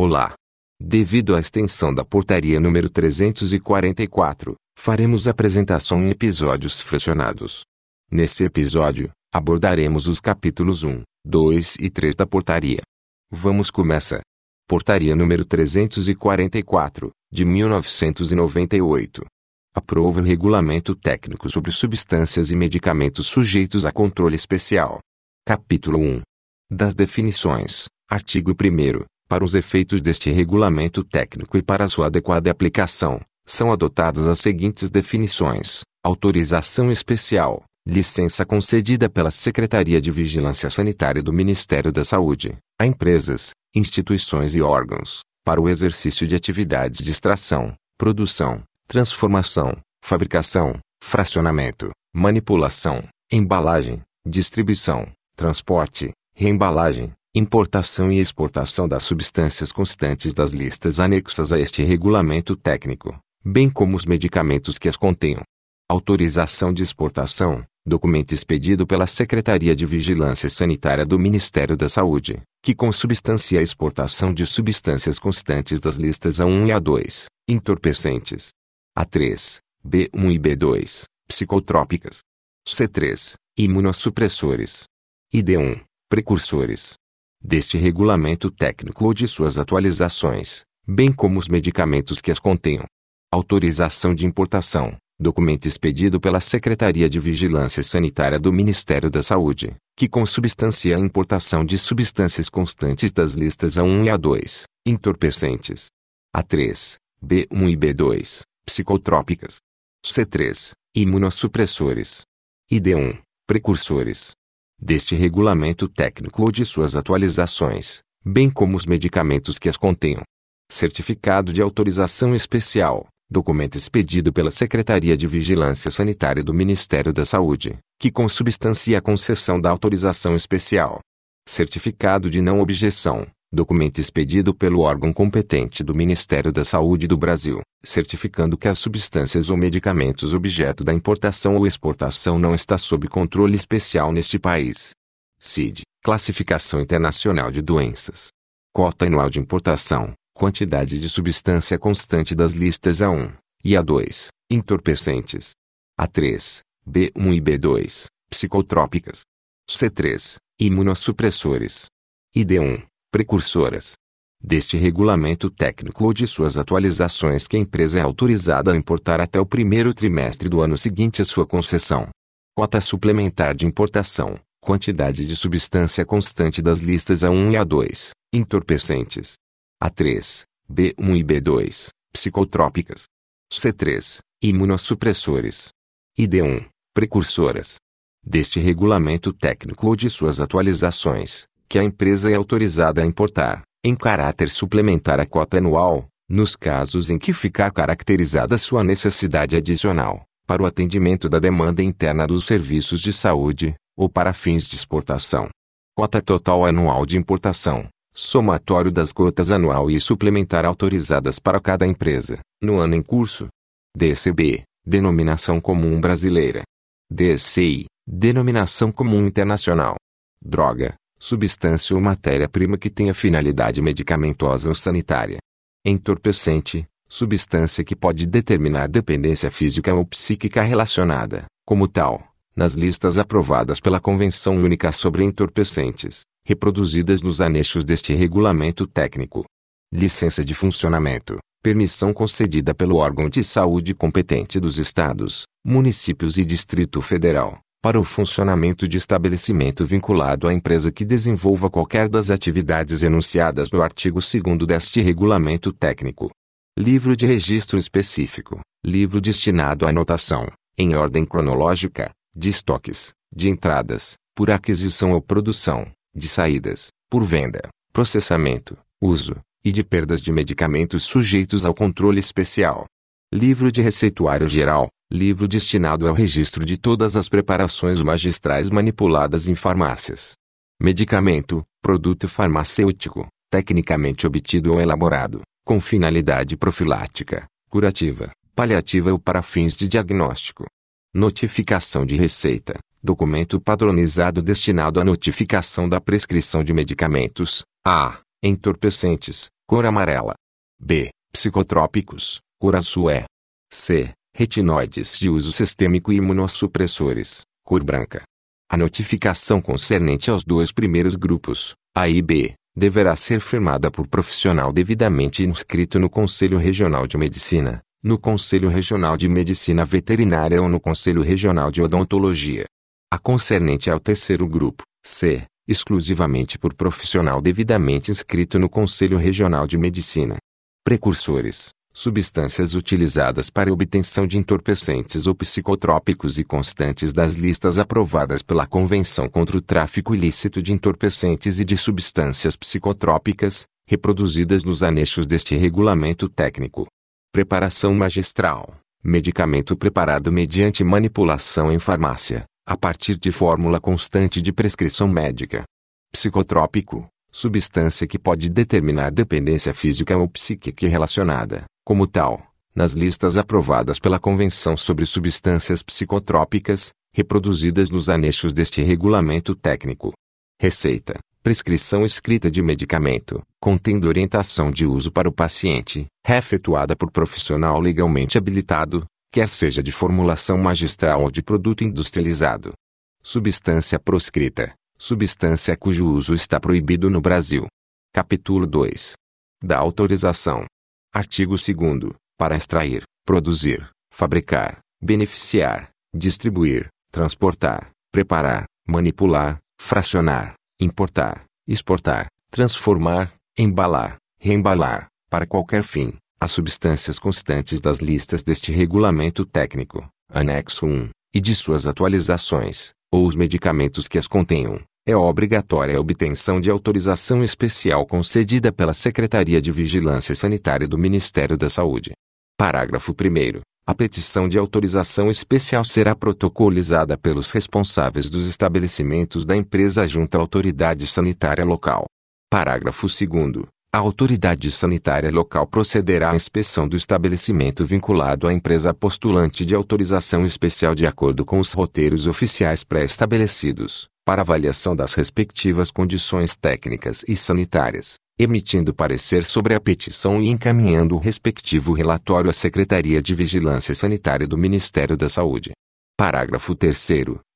Olá! Devido à extensão da portaria número 344, faremos apresentação em episódios fracionados. Neste episódio, abordaremos os capítulos 1, 2 e 3 da portaria. Vamos começar. Portaria número 344, de 1998. Aprova o regulamento técnico sobre substâncias e medicamentos sujeitos a controle especial. Capítulo 1. Das definições. Artigo 1 Para os efeitos deste regulamento técnico e para sua adequada aplicação, são adotadas as seguintes definições: autorização especial, licença concedida pela Secretaria de Vigilância Sanitária do Ministério da Saúde, a empresas, instituições e órgãos, para o exercício de atividades de extração, produção, transformação, fabricação, fracionamento, manipulação, embalagem, distribuição, transporte, reembalagem, importação e exportação das substâncias constantes das listas anexas a este regulamento técnico, bem como os medicamentos que as contenham. Autorização de exportação, documento expedido pela Secretaria de Vigilância Sanitária do Ministério da Saúde, que consubstancia a exportação de substâncias constantes das listas A1 e A2, entorpecentes. A3, B1 e B2, psicotrópicas. C3, imunossupressores. E D1, precursores. Deste regulamento técnico ou de suas atualizações, bem como os medicamentos que as contenham. Autorização de importação, documento expedido pela Secretaria de Vigilância Sanitária do Ministério da Saúde, que consubstancia a importação de substâncias constantes das listas A1 e A2, entorpecentes. A3, B1 e B2, psicotrópicas. C3, imunossupressores. E D1, precursores. Deste regulamento técnico ou de suas atualizações, bem como os medicamentos que as contenham. Certificado de autorização especial, documento expedido pela Secretaria de Vigilância Sanitária do Ministério da Saúde, que consubstancia a concessão da autorização especial. Certificado de não objeção, documento expedido pelo órgão competente do Ministério da Saúde do Brasil, certificando que as substâncias ou medicamentos objeto da importação ou exportação não está sob controle especial neste país. CID, Classificação Internacional de Doenças. Cota anual de importação, quantidade de substância constante das listas A1 e A2, entorpecentes. A3, B1 e B2, psicotrópicas. C3, imunossupressores. E D1, precursoras. Deste regulamento técnico ou de suas atualizações que a empresa é autorizada a importar até o primeiro trimestre do ano seguinte à sua concessão. Cota suplementar de importação, quantidade de substância constante das listas A1 e A2, entorpecentes. A3, B1 e B2, psicotrópicas. C3, imunossupressores. E D1, precursoras. Deste regulamento técnico ou de suas atualizações, que a empresa é autorizada a importar, em caráter suplementar a cota anual, nos casos em que ficar caracterizada sua necessidade adicional, para o atendimento da demanda interna dos serviços de saúde, ou para fins de exportação. Cota total anual de importação, somatório das cotas anual e suplementar autorizadas para cada empresa, no ano em curso. DCB, Denominação Comum Brasileira. DCI, Denominação Comum Internacional. Droga, substância ou matéria-prima que tenha finalidade medicamentosa ou sanitária. Entorpecente, substância que pode determinar dependência física ou psíquica relacionada, como tal, nas listas aprovadas pela Convenção Única sobre Entorpecentes, reproduzidas nos anexos deste regulamento técnico. Licença de funcionamento, permissão concedida pelo órgão de saúde competente dos estados, municípios e Distrito Federal, para o funcionamento de estabelecimento vinculado à empresa que desenvolva qualquer das atividades enunciadas no artigo 2 deste regulamento técnico. Livro de registro específico, livro destinado à anotação, em ordem cronológica, de estoques, de entradas, por aquisição ou produção, de saídas, por venda, processamento, uso, e de perdas de medicamentos sujeitos ao controle especial. Livro de Receituário Geral, livro destinado ao registro de todas as preparações magistrais manipuladas em farmácias. Medicamento, produto farmacêutico, tecnicamente obtido ou elaborado, com finalidade profilática, curativa, paliativa ou para fins de diagnóstico. Notificação de receita, documento padronizado destinado à notificação da prescrição de medicamentos, a entorpecentes, cor amarela. B. Psicotrópicos, cor azul é. C. Retinoides de uso sistêmico e imunossupressores, cor branca. A notificação concernente aos dois primeiros grupos, A e B, deverá ser firmada por profissional devidamente inscrito no Conselho Regional de Medicina, no Conselho Regional de Medicina Veterinária ou no Conselho Regional de Odontologia. A concernente ao terceiro grupo, C, exclusivamente por profissional devidamente inscrito no Conselho Regional de Medicina. Precursores, substâncias utilizadas para obtenção de entorpecentes ou psicotrópicos e constantes das listas aprovadas pela Convenção contra o Tráfico Ilícito de Entorpecentes e de Substâncias Psicotrópicas, reproduzidas nos anexos deste regulamento técnico. Preparação magistral. Medicamento preparado mediante manipulação em farmácia, a partir de fórmula constante de prescrição médica. Psicotrópico. Substância que pode determinar dependência física ou psíquica relacionada, como tal, nas listas aprovadas pela Convenção sobre Substâncias Psicotrópicas, reproduzidas nos anexos deste regulamento técnico. Receita prescrição escrita de medicamento, contendo orientação de uso para o paciente, efetuada por profissional legalmente habilitado, quer seja de formulação magistral ou de produto industrializado. Substância proscrita, substância cujo uso está proibido no Brasil. Capítulo 2. Da autorização. Artigo 2 Para extrair, produzir, fabricar, beneficiar, distribuir, transportar, preparar, manipular, fracionar, importar, exportar, transformar, embalar, reembalar, para qualquer fim, as substâncias constantes das listas deste regulamento técnico, anexo 1, e de suas atualizações, ou os medicamentos que as contenham, é obrigatória a obtenção de autorização especial concedida pela Secretaria de Vigilância Sanitária do Ministério da Saúde. Parágrafo 1 a petição de autorização especial será protocolizada pelos responsáveis dos estabelecimentos da empresa junto à autoridade sanitária local. Parágrafo 2 a autoridade sanitária local procederá à inspeção do estabelecimento vinculado à empresa postulante de autorização especial de acordo com os roteiros oficiais pré-estabelecidos, para avaliação das respectivas condições técnicas e sanitárias, emitindo parecer sobre a petição e encaminhando o respectivo relatório à Secretaria de Vigilância Sanitária do Ministério da Saúde. Parágrafo 3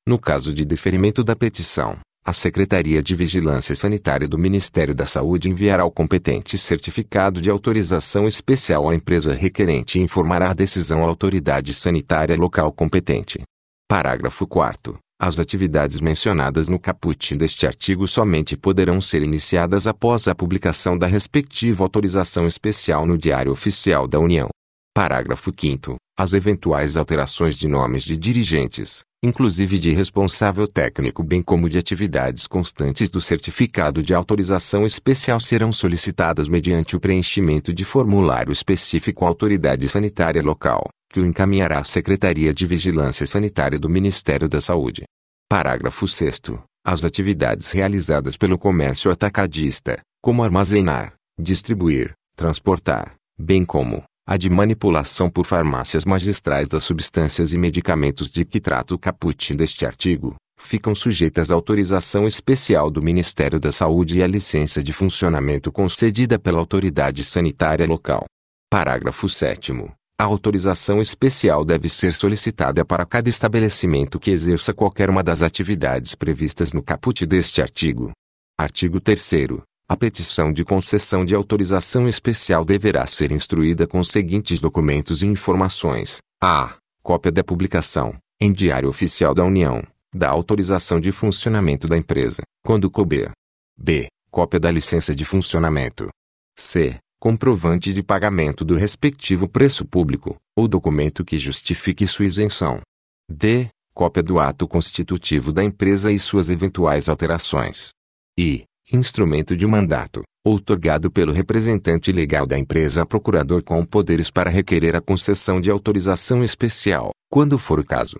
No caso de deferimento da petição, a Secretaria de Vigilância Sanitária do Ministério da Saúde enviará o competente certificado de autorização especial à empresa requerente e informará a decisão à autoridade sanitária local competente. Parágrafo 4 as atividades mencionadas no caput deste artigo somente poderão ser iniciadas após a publicação da respectiva autorização especial no Diário Oficial da União. Parágrafo 5 As eventuais alterações de nomes de dirigentes, inclusive de responsável técnico bem como de atividades constantes do certificado de autorização especial serão solicitadas mediante o preenchimento de formulário específico à autoridade sanitária local, que o encaminhará à Secretaria de Vigilância Sanitária do Ministério da Saúde. Parágrafo 6 As atividades realizadas pelo comércio atacadista, como armazenar, distribuir, transportar, bem como a de manipulação por farmácias magistrais das substâncias e medicamentos de que trata o caput deste artigo, ficam sujeitas à autorização especial do Ministério da Saúde e à licença de funcionamento concedida pela autoridade sanitária local. Parágrafo 7 a autorização especial deve ser solicitada para cada estabelecimento que exerça qualquer uma das atividades previstas no caput deste artigo. Artigo 3 A petição de concessão de autorização especial deverá ser instruída com os seguintes documentos e informações: a. Cópia da publicação, em Diário Oficial da União, da autorização de funcionamento da empresa, quando couber. b. Cópia da licença de funcionamento. c comprovante de pagamento do respectivo preço público, ou documento que justifique sua isenção. D. Cópia do ato constitutivo da empresa e suas eventuais alterações. I. Instrumento de mandato, outorgado pelo representante legal da empresa a procurador com poderes para requerer a concessão de autorização especial, quando for o caso.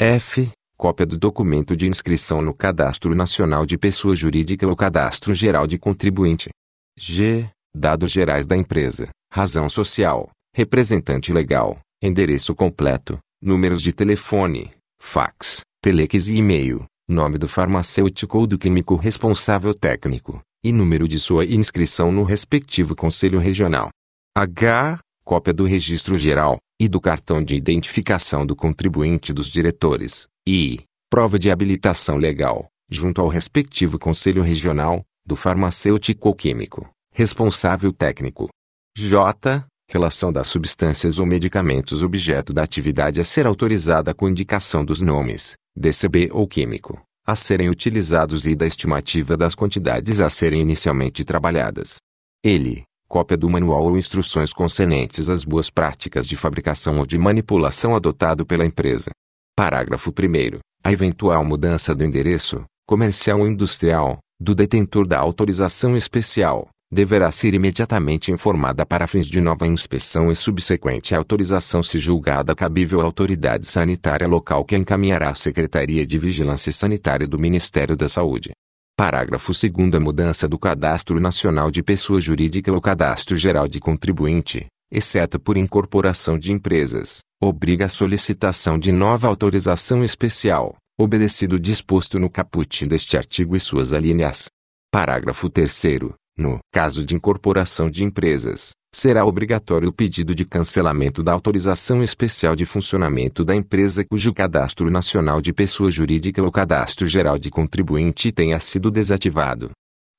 F. Cópia do documento de inscrição no Cadastro Nacional de Pessoa Jurídica ou Cadastro Geral de Contribuinte. G dados gerais da empresa, razão social, representante legal, endereço completo, números de telefone, fax, telex e e-mail, nome do farmacêutico ou do químico responsável técnico, e número de sua inscrição no respectivo Conselho Regional. H. Cópia do Registro Geral. E do cartão de identificação do contribuinte dos diretores. I. Prova de habilitação legal, junto ao respectivo Conselho Regional, do farmacêutico ou químico, responsável técnico. J. Relação das substâncias ou medicamentos objeto da atividade a ser autorizada com indicação dos nomes, DCB ou químico, a serem utilizados e da estimativa das quantidades a serem inicialmente trabalhadas. Ele, cópia do manual ou instruções concernentes às boas práticas de fabricação ou de manipulação adotado pela empresa. Parágrafo 1 A eventual mudança do endereço, comercial ou industrial, do detentor da autorização especial, deverá ser imediatamente informada para fins de nova inspeção e subsequente autorização se julgada cabível à autoridade sanitária local que encaminhará à Secretaria de Vigilância Sanitária do Ministério da Saúde. Parágrafo 2 A mudança do Cadastro Nacional de Pessoa Jurídica ou Cadastro Geral de Contribuinte, exceto por incorporação de empresas, obriga a solicitação de nova autorização especial, obedecido o disposto no caput deste artigo e suas alíneas. Parágrafo 3 no caso de incorporação de empresas, será obrigatório o pedido de cancelamento da autorização especial de funcionamento da empresa cujo cadastro nacional de pessoa jurídica ou cadastro geral de contribuinte tenha sido desativado.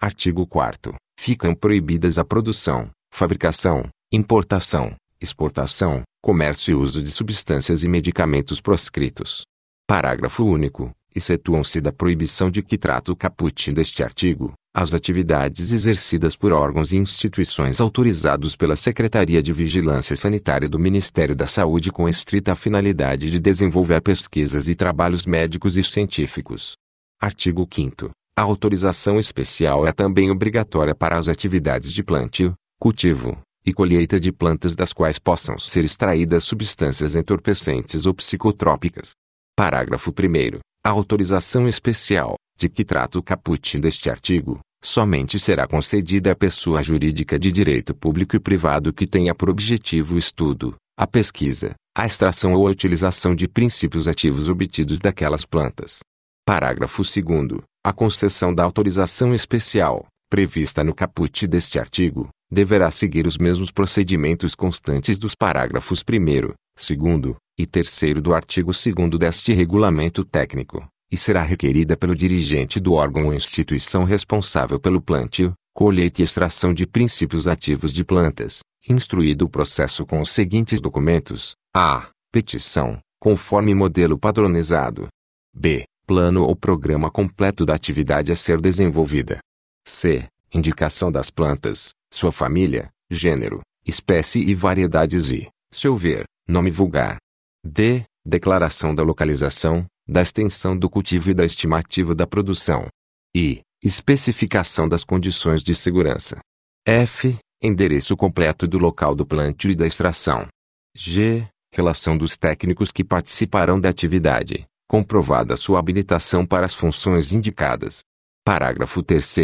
Artigo 4 Ficam proibidas a produção, fabricação, importação, exportação, comércio e uso de substâncias e medicamentos proscritos. Parágrafo único. Excetuam-se da proibição de que trata o caput deste artigo, as atividades exercidas por órgãos e instituições autorizados pela Secretaria de Vigilância Sanitária do Ministério da Saúde com estrita finalidade de desenvolver pesquisas e trabalhos médicos e científicos. Artigo 5 A autorização especial é também obrigatória para as atividades de plantio, cultivo e colheita de plantas das quais possam ser extraídas substâncias entorpecentes ou psicotrópicas. Parágrafo 1 A autorização especial, de que trata o caput deste artigo, somente será concedida à pessoa jurídica de direito público e privado que tenha por objetivo o estudo, a pesquisa, a extração ou a utilização de princípios ativos obtidos daquelas plantas. Parágrafo 2 A concessão da autorização especial, prevista no caput deste artigo, deverá seguir os mesmos procedimentos constantes dos parágrafos 1, 2 e 3 do artigo 2 deste regulamento técnico e será requerida pelo dirigente do órgão ou instituição responsável pelo plantio, colheita e extração de princípios ativos de plantas, instruído o processo com os seguintes documentos: a. Petição, conforme modelo padronizado. b. Plano ou programa completo da atividade a ser desenvolvida. c. Indicação das plantas, sua família, gênero, espécie e variedades e, seu ver, nome vulgar. d. Declaração da localização, da extensão do cultivo e da estimativa da produção. I. Especificação das condições de segurança. F. Endereço completo do local do plantio e da extração. G. Relação dos técnicos que participarão da atividade, comprovada sua habilitação para as funções indicadas. Parágrafo 3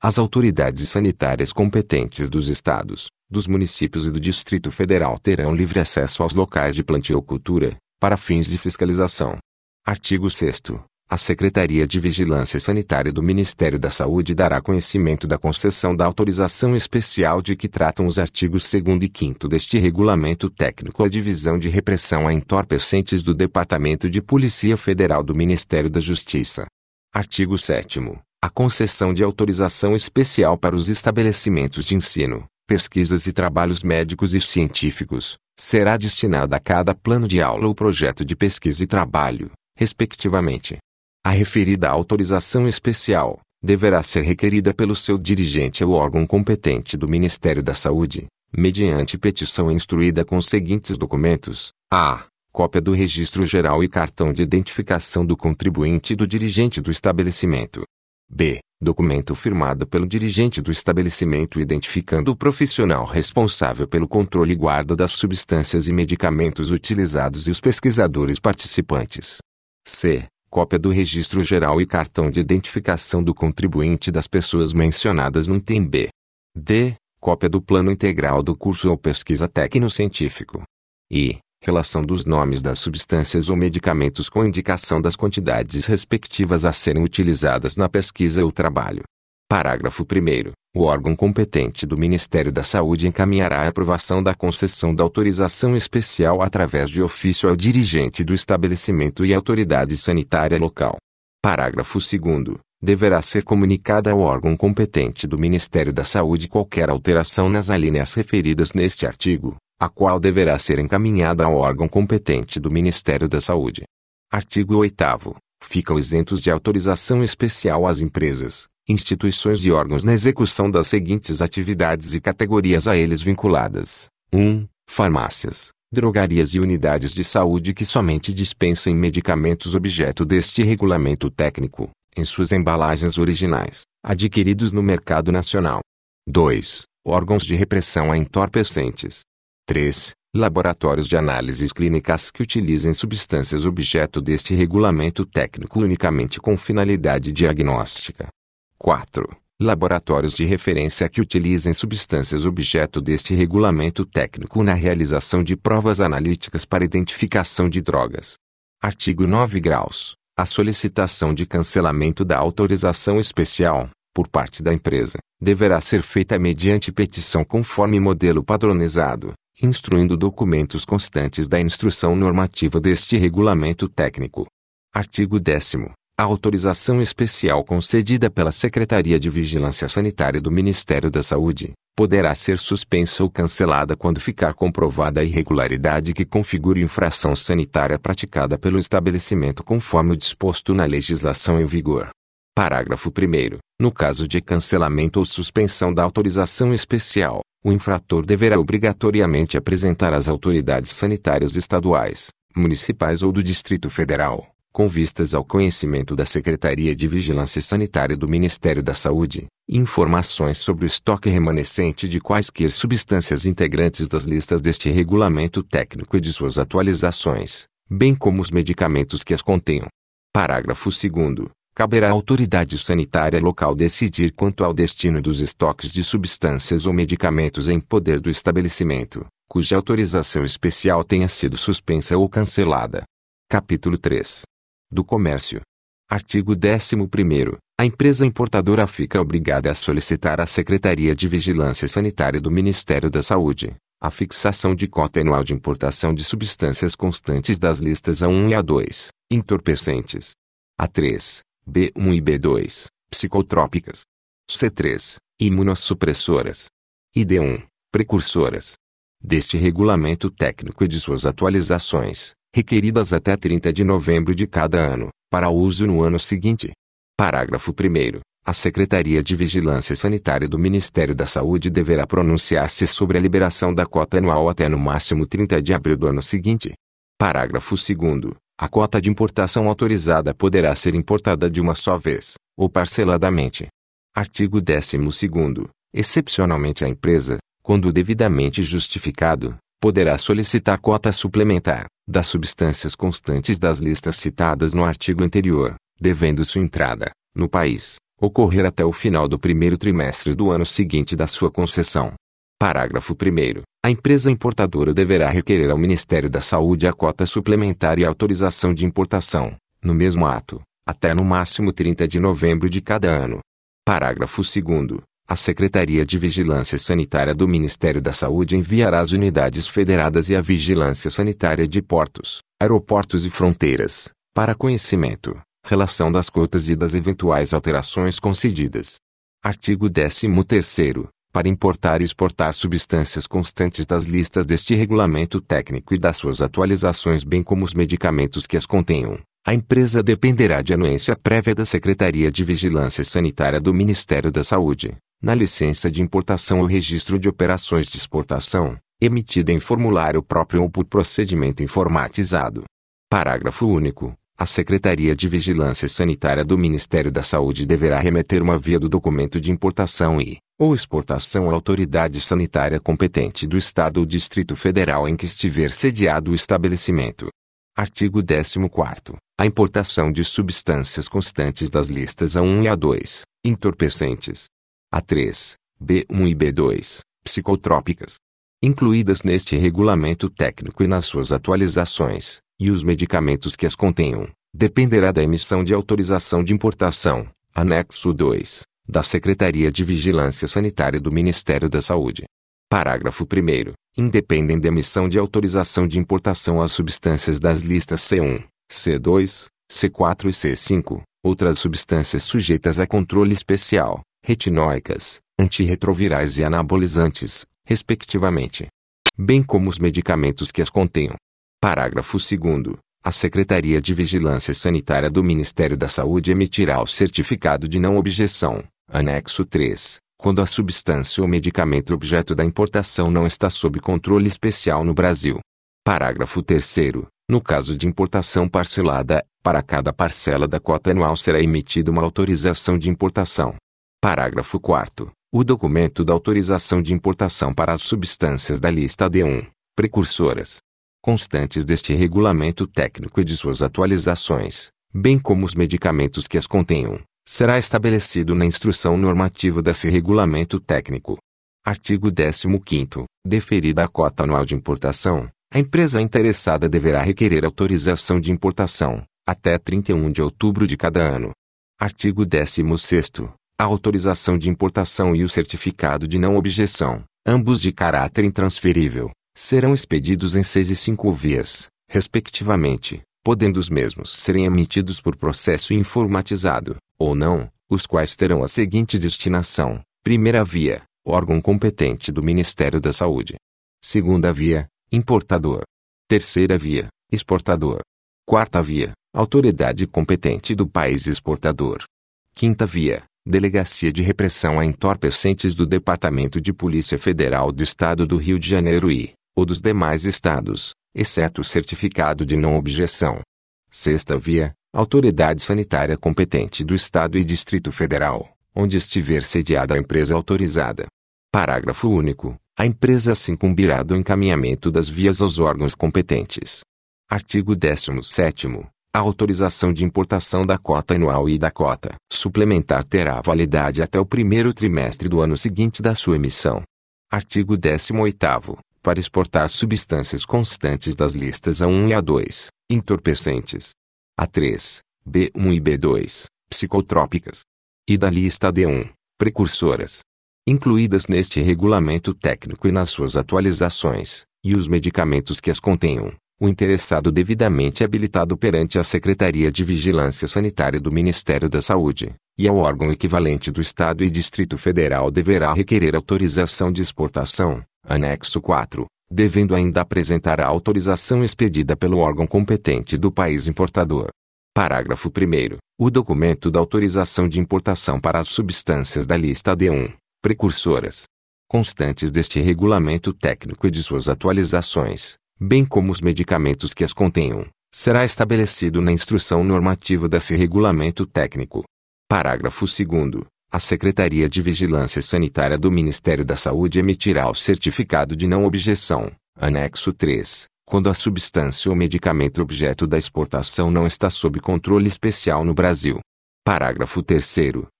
As autoridades sanitárias competentes dos estados, dos municípios e do Distrito Federal terão livre acesso aos locais de plantio ou cultura, para fins de fiscalização, Artigo 6 a Secretaria de Vigilância Sanitária do Ministério da Saúde dará conhecimento da concessão da autorização especial de que tratam os artigos 2 e 5 deste regulamento técnico. À Divisão de Repressão a Entorpecentes do Departamento de Polícia Federal do Ministério da Justiça. Artigo 7 A concessão de autorização especial para os estabelecimentos de ensino, pesquisas e trabalhos médicos e científicos será destinada a cada plano de aula ou projeto de pesquisa e trabalho respectivamente. A referida autorização especial deverá ser requerida pelo seu dirigente ou órgão competente do Ministério da Saúde, mediante petição instruída com os seguintes documentos: a. Cópia do registro geral e cartão de identificação do contribuinte e do dirigente do estabelecimento. B. Documento firmado pelo dirigente do estabelecimento identificando o profissional responsável pelo controle e guarda das substâncias e medicamentos utilizados e os pesquisadores participantes. C. Cópia do registro geral e cartão de identificação do contribuinte das pessoas mencionadas no item B. D. Cópia do plano integral do curso ou pesquisa técnico-científico. E. Relação dos nomes das substâncias ou medicamentos com indicação das quantidades respectivas a serem utilizadas na pesquisa ou trabalho. Parágrafo 1 O órgão competente do Ministério da Saúde encaminhará a aprovação da concessão da autorização especial através de ofício ao dirigente do estabelecimento e autoridade sanitária local. Parágrafo 2 Deverá ser comunicada ao órgão competente do Ministério da Saúde qualquer alteração nas alíneas referidas neste artigo, a qual deverá ser encaminhada ao órgão competente do Ministério da Saúde. Artigo 8 Ficam isentos de autorização especial as empresas, instituições e órgãos na execução das seguintes atividades e categorias a eles vinculadas: 1. Farmácias, drogarias e unidades de saúde que somente dispensem medicamentos objeto deste regulamento técnico, em suas embalagens originais, adquiridos no mercado nacional. 2. Órgãos de repressão a entorpecentes. 3. Laboratórios de análises clínicas que utilizem substâncias objeto deste regulamento técnico unicamente com finalidade diagnóstica. 4. Laboratórios de referência que utilizem substâncias objeto deste regulamento técnico na realização de provas analíticas para identificação de drogas. Artigo 9 graus. A solicitação de cancelamento da autorização especial, por parte da empresa, deverá ser feita mediante petição conforme modelo padronizado, instruindo documentos constantes da instrução normativa deste regulamento técnico. Artigo 10 a autorização especial concedida pela Secretaria de Vigilância Sanitária do Ministério da Saúde poderá ser suspensa ou cancelada quando ficar comprovada a irregularidade que configure infração sanitária praticada pelo estabelecimento conforme o disposto na legislação em vigor. Parágrafo 1. No caso de cancelamento ou suspensão da autorização especial, o infrator deverá obrigatoriamente apresentar às autoridades sanitárias estaduais, municipais ou do Distrito Federal com vistas ao conhecimento da Secretaria de Vigilância Sanitária do Ministério da Saúde, informações sobre o estoque remanescente de quaisquer substâncias integrantes das listas deste regulamento técnico e de suas atualizações, bem como os medicamentos que as contenham. Parágrafo 2 Caberá à autoridade sanitária local decidir quanto ao destino dos estoques de substâncias ou medicamentos em poder do estabelecimento, cuja autorização especial tenha sido suspensa ou cancelada. Capítulo 3 do Comércio. Artigo 11. A empresa importadora fica obrigada a solicitar à Secretaria de Vigilância Sanitária do Ministério da Saúde a fixação de cota anual de importação de substâncias constantes das listas A1 e A2, entorpecentes. A3, B1 e B2, psicotrópicas. C3, imunossupressoras. E D1, precursoras. Deste regulamento técnico e de suas atualizações, requeridas até 30 de novembro de cada ano, para uso no ano seguinte. Parágrafo 1. A Secretaria de Vigilância Sanitária do Ministério da Saúde deverá pronunciar-se sobre a liberação da cota anual até no máximo 30 de abril do ano seguinte. Parágrafo 2. A cota de importação autorizada poderá ser importada de uma só vez, ou parceladamente. Artigo 12. Excepcionalmente a empresa, quando devidamente justificado, poderá solicitar cota suplementar, das substâncias constantes das listas citadas no artigo anterior, devendo sua entrada, no país, ocorrer até o final do primeiro trimestre do ano seguinte da sua concessão. Parágrafo 1. A empresa importadora deverá requerer ao Ministério da Saúde a cota suplementar e autorização de importação, no mesmo ato, até no máximo 30 de novembro de cada ano. Parágrafo 2. A Secretaria de Vigilância Sanitária do Ministério da Saúde enviará às unidades federadas e à Vigilância Sanitária de Portos, Aeroportos e Fronteiras, para conhecimento, relação das cotas e das eventuais alterações concedidas. Artigo 13º. Para importar e exportar substâncias constantes das listas deste regulamento técnico e das suas atualizações bem como os medicamentos que as contenham, a empresa dependerá de anuência prévia da Secretaria de Vigilância Sanitária do Ministério da Saúde, na licença de importação ou registro de operações de exportação, emitida em formulário próprio ou por procedimento informatizado. Parágrafo único. A Secretaria de Vigilância Sanitária do Ministério da Saúde deverá remeter uma via do documento de importação e, ou exportação à autoridade sanitária competente do Estado ou Distrito Federal em que estiver sediado o estabelecimento. Artigo 14. A importação de substâncias constantes das listas A1 e A2, entorpecentes, a3, B1 e B2, psicotrópicas. Incluídas neste regulamento técnico e nas suas atualizações, e os medicamentos que as contenham, dependerá da emissão de autorização de importação, anexo 2, da Secretaria de Vigilância Sanitária do Ministério da Saúde. Parágrafo 1 Independem da emissão de autorização de importação às substâncias das listas C1, C2, C4 e C5, outras substâncias sujeitas a controle especial, retinóicas, antirretrovirais e anabolizantes, respectivamente, bem como os medicamentos que as contenham. Parágrafo 2 a Secretaria de Vigilância Sanitária do Ministério da Saúde emitirá o certificado de não objeção, anexo 3, quando a substância ou medicamento objeto da importação não está sob controle especial no Brasil. Parágrafo 3 no caso de importação parcelada, para cada parcela da cota anual será emitida uma autorização de importação. Parágrafo 4 o documento da autorização de importação para as substâncias da lista D1, precursoras, constantes deste regulamento técnico e de suas atualizações, bem como os medicamentos que as contenham, será estabelecido na instrução normativa desse regulamento técnico. Artigo 15 Deferida a cota anual de importação, a empresa interessada deverá requerer autorização de importação, até 31 de outubro de cada ano. Artigo 16 A autorização de importação e o certificado de não objeção, ambos de caráter intransferível, serão expedidos em seis e cinco vias, respectivamente, podendo os mesmos serem emitidos por processo informatizado, ou não, os quais terão a seguinte destinação: primeira via, órgão competente do Ministério da Saúde. Segunda via, importador. Terceira via, exportador. Quarta via, autoridade competente do país exportador. Quinta via, Delegacia de Repressão a Entorpecentes do Departamento de Polícia Federal do Estado do Rio de Janeiro e, ou dos demais estados, exceto o certificado de não objeção. Sexta via, autoridade sanitária competente do Estado e Distrito Federal, onde estiver sediada a empresa autorizada. Parágrafo único. A empresa se incumbirá do encaminhamento das vias aos órgãos competentes. Artigo 17 a autorização de importação da cota anual e da cota suplementar terá validade até o primeiro trimestre do ano seguinte da sua emissão. Artigo 18 para exportar substâncias constantes das listas A1 e A2, entorpecentes. A3, B1 e B2, psicotrópicas. E da lista D1, precursoras. Incluídas neste regulamento técnico e nas suas atualizações, e os medicamentos que as contenham, o interessado devidamente habilitado perante a Secretaria de Vigilância Sanitária do Ministério da Saúde, e ao órgão equivalente do Estado e Distrito Federal deverá requerer autorização de exportação, Anexo 4, devendo ainda apresentar a autorização expedida pelo órgão competente do país importador. Parágrafo 1. O documento da autorização de importação para as substâncias da lista D1, precursoras, constantes deste regulamento técnico e de suas atualizações, bem como os medicamentos que as contenham, será estabelecido na instrução normativa desse regulamento técnico. Parágrafo 2 a Secretaria de Vigilância Sanitária do Ministério da Saúde emitirá o certificado de não objeção, anexo 3, quando a substância ou medicamento objeto da exportação não está sob controle especial no Brasil. Parágrafo 3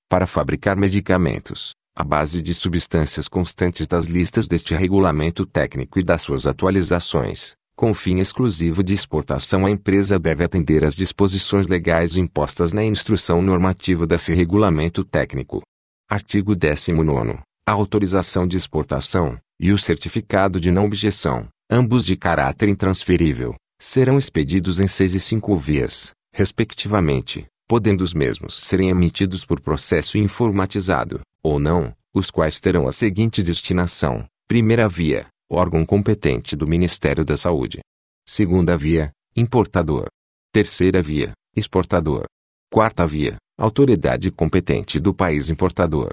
Para fabricar medicamentos, a base de substâncias constantes das listas deste regulamento técnico e das suas atualizações, com fim exclusivo de exportação a empresa deve atender às disposições legais impostas na instrução normativa desse regulamento técnico. Artigo 19 A autorização de exportação, e o certificado de não objeção, ambos de caráter intransferível, serão expedidos em seis e cinco vias, respectivamente, podendo os mesmos serem emitidos por processo informatizado, ou não, os quais terão a seguinte destinação: primeira via, órgão competente do Ministério da Saúde. Segunda via, importador. Terceira via, exportador. Quarta via, autoridade competente do país importador.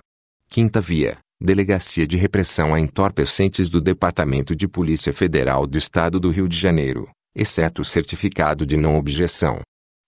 Quinta via, Delegacia de Repressão a Entorpecentes do Departamento de Polícia Federal do Estado do Rio de Janeiro, exceto o certificado de não objeção.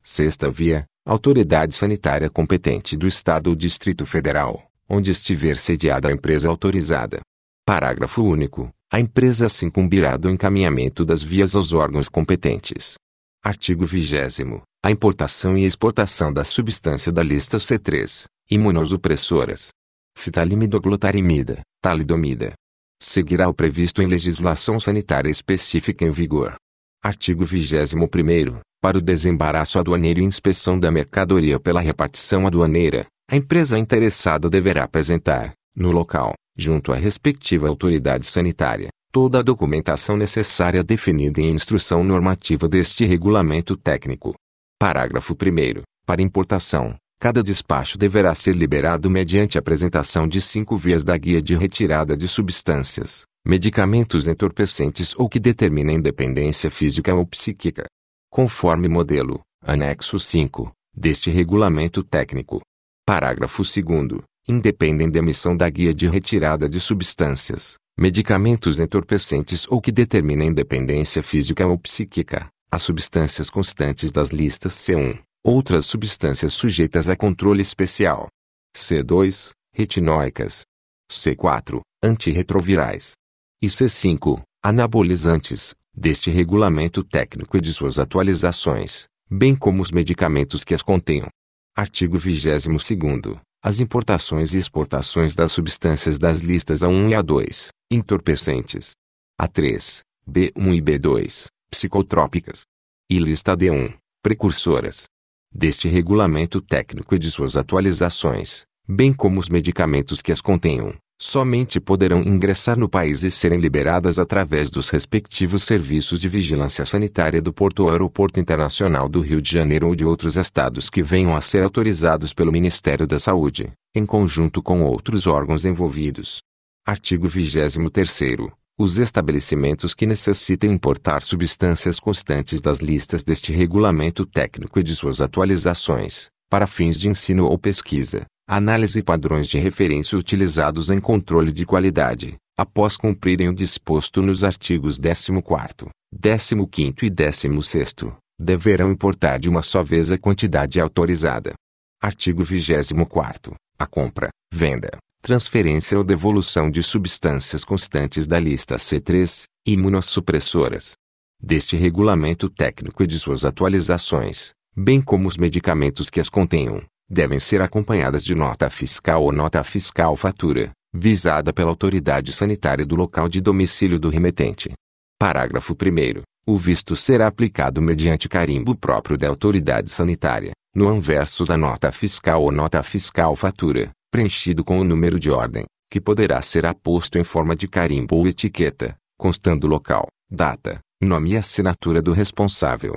Sexta via, Autoridade Sanitária competente do Estado ou Distrito Federal, onde estiver sediada a empresa autorizada. Parágrafo único. A empresa se incumbirá do encaminhamento das vias aos órgãos competentes. Artigo 20 A importação e exportação da substância da lista C3, imunossupressoras, fitalimidoglotarimida, talidomida, seguirá o previsto em legislação sanitária específica em vigor. Artigo 21 Para o desembaraço aduaneiro e inspeção da mercadoria pela repartição aduaneira, A empresa interessada deverá apresentar, no local, junto à respectiva autoridade sanitária, toda a documentação necessária definida em instrução normativa deste regulamento técnico. Parágrafo 1. Para importação, cada despacho deverá ser liberado mediante apresentação de cinco vias da Guia de Retirada de Substâncias, Medicamentos entorpecentes ou que determinem dependência física ou psíquica. Conforme modelo, anexo 5, deste regulamento técnico. Parágrafo 2. Independem da emissão da Guia de Retirada de Substâncias, Medicamentos entorpecentes ou que determinem dependência física ou psíquica, as substâncias constantes das listas C1, outras substâncias sujeitas a controle especial. C2, retinóicas. C4, antirretrovirais e C5, anabolizantes, deste regulamento técnico e de suas atualizações, bem como os medicamentos que as contenham. Artigo 22 As importações e exportações das substâncias das listas A1 e A2, entorpecentes. A3, B1 e B2, psicotrópicas. E lista D1, precursoras. Deste regulamento técnico e de suas atualizações, bem como os medicamentos que as contenham, somente poderão ingressar no país e serem liberadas através dos respectivos serviços de vigilância sanitária do Porto ou Aeroporto Internacional do Rio de Janeiro ou de outros estados que venham a ser autorizados pelo Ministério da Saúde, em conjunto com outros órgãos envolvidos. Artigo 23º. Os estabelecimentos que necessitem importar substâncias constantes das listas deste regulamento técnico e de suas atualizações, para fins de ensino ou pesquisa, Análise padrões de referência utilizados em controle de qualidade, após cumprirem o disposto nos artigos 14, 15 e 16, deverão importar de uma só vez a quantidade autorizada. Artigo 24. A compra, venda, transferência ou devolução de substâncias constantes da lista C3, imunossupressoras. Deste regulamento técnico e de suas atualizações, bem como os medicamentos que as contenham, devem ser acompanhadas de nota fiscal ou nota fiscal fatura, visada pela autoridade sanitária do local de domicílio do remetente. Parágrafo 1. O visto será aplicado mediante carimbo próprio da autoridade sanitária, no anverso da nota fiscal ou nota fiscal fatura, preenchido com o número de ordem, que poderá ser aposto em forma de carimbo ou etiqueta, constando local, data, nome e assinatura do responsável.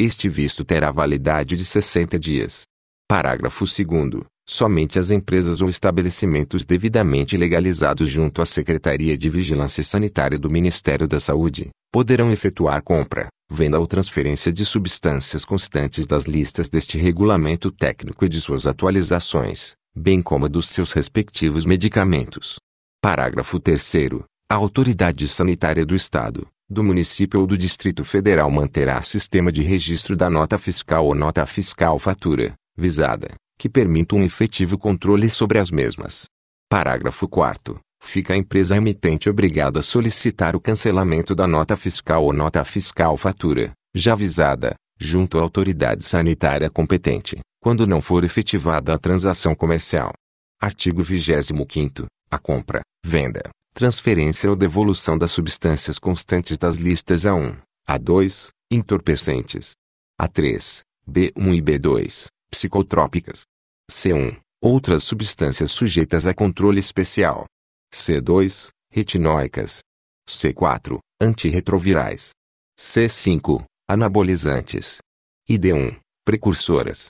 Este visto terá validade de 60 dias, Parágrafo 2 Somente as empresas ou estabelecimentos devidamente legalizados junto à Secretaria de Vigilância Sanitária do Ministério da Saúde poderão efetuar compra, venda ou transferência de substâncias constantes das listas deste regulamento técnico e de suas atualizações, bem como dos seus respectivos medicamentos. Parágrafo 3 A autoridade sanitária do Estado, do município ou do Distrito Federal manterá sistema de registro da nota fiscal ou nota fiscal fatura, visada, que permita um efetivo controle sobre as mesmas. Parágrafo 4 Fica a empresa emitente obrigada a solicitar o cancelamento da nota fiscal ou nota fiscal fatura, já visada, junto à autoridade sanitária competente, quando não for efetivada a transação comercial. Artigo 25 A compra, venda, transferência ou devolução das substâncias constantes das listas A1, A2, entorpecentes, A3, B1 e B2, psicotrópicas. C1. Outras substâncias sujeitas a controle especial. C2. Retinóicas. C4. Antirretrovirais. C5. Anabolizantes. E D1. Precursoras.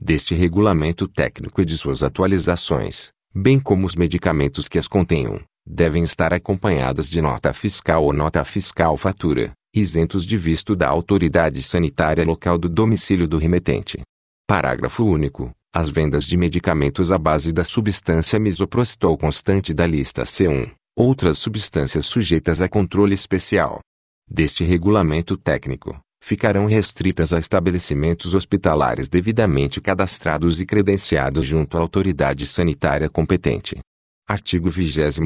Deste regulamento técnico e de suas atualizações, bem como os medicamentos que as contenham, devem estar acompanhadas de nota fiscal ou nota fiscal fatura, isentos de visto da autoridade sanitária local do domicílio do remetente. Parágrafo único. As vendas de medicamentos à base da substância misoprostol constante da lista C1, outras substâncias sujeitas a controle especial deste regulamento técnico, ficarão restritas a estabelecimentos hospitalares devidamente cadastrados e credenciados junto à autoridade sanitária competente. Artigo 26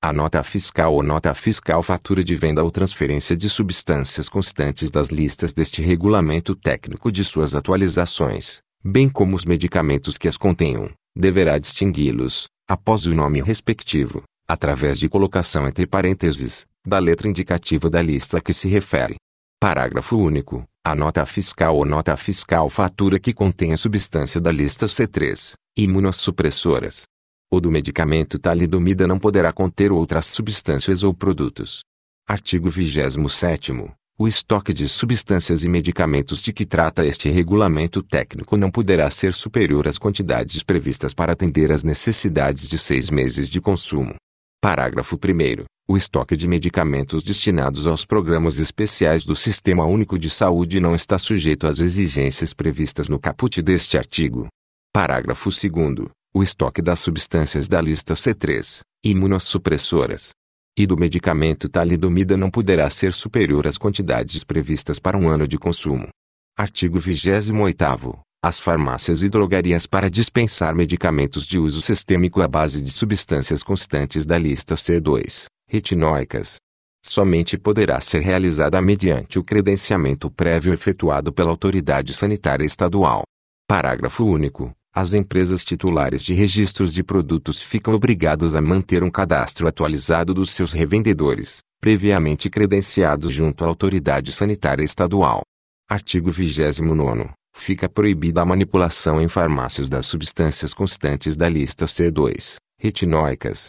a nota fiscal ou nota fiscal fatura de venda ou transferência de substâncias constantes das listas deste regulamento técnico de suas atualizações, bem como os medicamentos que as contenham, deverá distingui-los, após o nome respectivo, através de colocação entre parênteses, da letra indicativa da lista a que se refere. Parágrafo único. A nota fiscal ou nota fiscal fatura que contém a substância da lista C3, imunossupressoras. O do medicamento talidomida não poderá conter outras substâncias ou produtos. Artigo 27 o estoque de substâncias e medicamentos de que trata este regulamento técnico não poderá ser superior às quantidades previstas para atender às necessidades de seis meses de consumo. Parágrafo 1. O estoque de medicamentos destinados aos programas especiais do Sistema Único de Saúde não está sujeito às exigências previstas no caput deste artigo. Parágrafo 2. O estoque das substâncias da lista C3, imunossupressoras, e do medicamento talidomida não poderá ser superior às quantidades previstas para um ano de consumo. Artigo 28 As farmácias e drogarias para dispensar medicamentos de uso sistêmico à base de substâncias constantes da lista C2, retinóicas, somente poderá ser realizada mediante o credenciamento prévio efetuado pela autoridade sanitária estadual. Parágrafo único. As empresas titulares de registros de produtos ficam obrigadas a manter um cadastro atualizado dos seus revendedores, previamente credenciados junto à autoridade sanitária estadual. Artigo 29. Fica proibida a manipulação em farmácias das substâncias constantes da lista C2, retinóicas,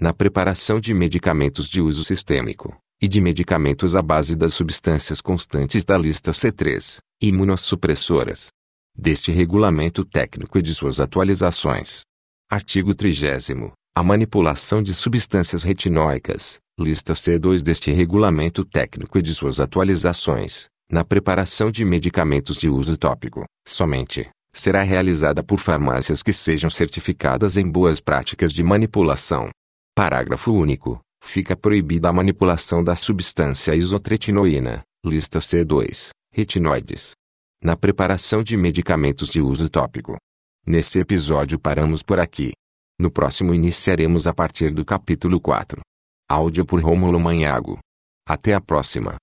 na preparação de medicamentos de uso sistêmico e de medicamentos à base das substâncias constantes da lista C3, imunossupressoras, deste regulamento técnico e de suas atualizações. Artigo 30. A manipulação de substâncias retinóicas, lista C2 deste regulamento técnico e de suas atualizações, na preparação de medicamentos de uso tópico, somente, será realizada por farmácias que sejam certificadas em boas práticas de manipulação. Parágrafo único. Fica proibida a manipulação da substância isotretinoína, lista C2, retinoides, na preparação de medicamentos de uso tópico. Neste episódio paramos por aqui. No próximo iniciaremos a partir do capítulo 4. Áudio por Rômulo Manhago. Até a próxima.